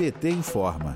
PT informa.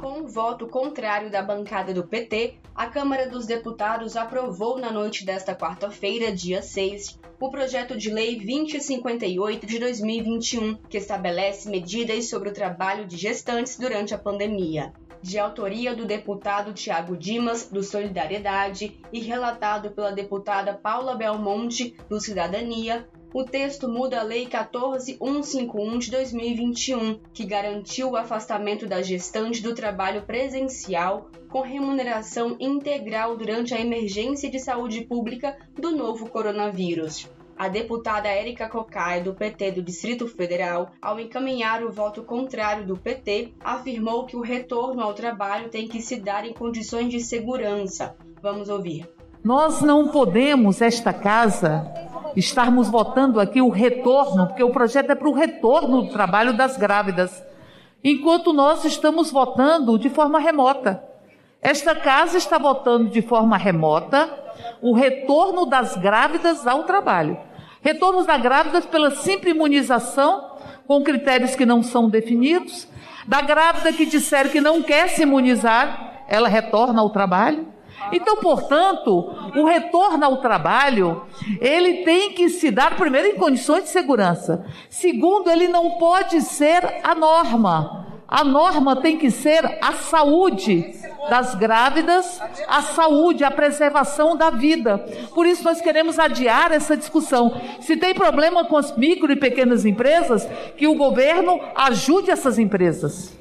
Com o voto contrário da bancada do PT, a Câmara dos Deputados aprovou na noite desta quarta-feira, dia 6, o projeto de lei 2058 de 2021, que estabelece medidas sobre o trabalho de gestantes durante a pandemia de autoria do deputado Tiago Dimas, do Solidariedade, e relatado pela deputada Paula Belmonte, do Cidadania, o texto muda a Lei 14151 de 2021, que garantiu o afastamento da gestante do trabalho presencial com remuneração integral durante a emergência de saúde pública do novo coronavírus. A deputada Érica Cocai, do PT do Distrito Federal, ao encaminhar o voto contrário do PT, afirmou que o retorno ao trabalho tem que se dar em condições de segurança. Vamos ouvir. Nós não podemos, esta casa, estarmos votando aqui o retorno, porque o projeto é para o retorno do trabalho das grávidas, enquanto nós estamos votando de forma remota. Esta casa está votando de forma remota o retorno das grávidas ao trabalho. Retornos da grávidas pela simples imunização, com critérios que não são definidos. Da grávida que disser que não quer se imunizar, ela retorna ao trabalho. Então, portanto, o retorno ao trabalho, ele tem que se dar, primeiro, em condições de segurança. Segundo, ele não pode ser a norma. A norma tem que ser a saúde das grávidas, a saúde, a preservação da vida. Por isso nós queremos adiar essa discussão. Se tem problema com as micro e pequenas empresas, que o governo ajude essas empresas.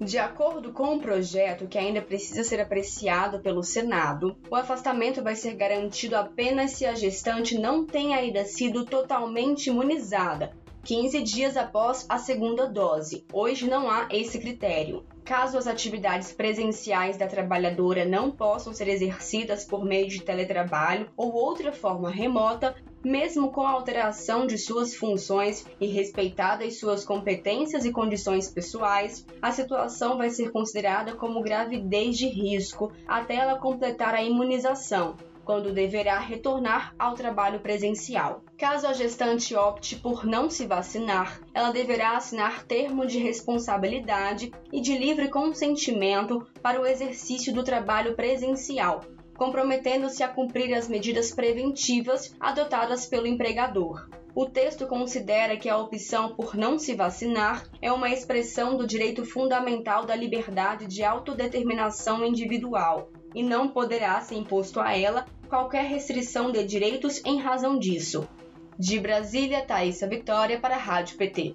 De acordo com o projeto, que ainda precisa ser apreciado pelo Senado, o afastamento vai ser garantido apenas se a gestante não tenha ainda sido totalmente imunizada, 15 dias após a segunda dose. Hoje não há esse critério. Caso as atividades presenciais da trabalhadora não possam ser exercidas por meio de teletrabalho ou outra forma remota, mesmo com a alteração de suas funções e respeitadas suas competências e condições pessoais, a situação vai ser considerada como gravidez de risco até ela completar a imunização, quando deverá retornar ao trabalho presencial. Caso a gestante opte por não se vacinar, ela deverá assinar termo de responsabilidade e de livre consentimento para o exercício do trabalho presencial, comprometendo-se a cumprir as medidas preventivas adotadas pelo empregador. O texto considera que a opção por não se vacinar é uma expressão do direito fundamental da liberdade de autodeterminação individual e não poderá ser imposto a ela qualquer restrição de direitos em razão disso. De Brasília, Thaisa Vitória para a Rádio PT.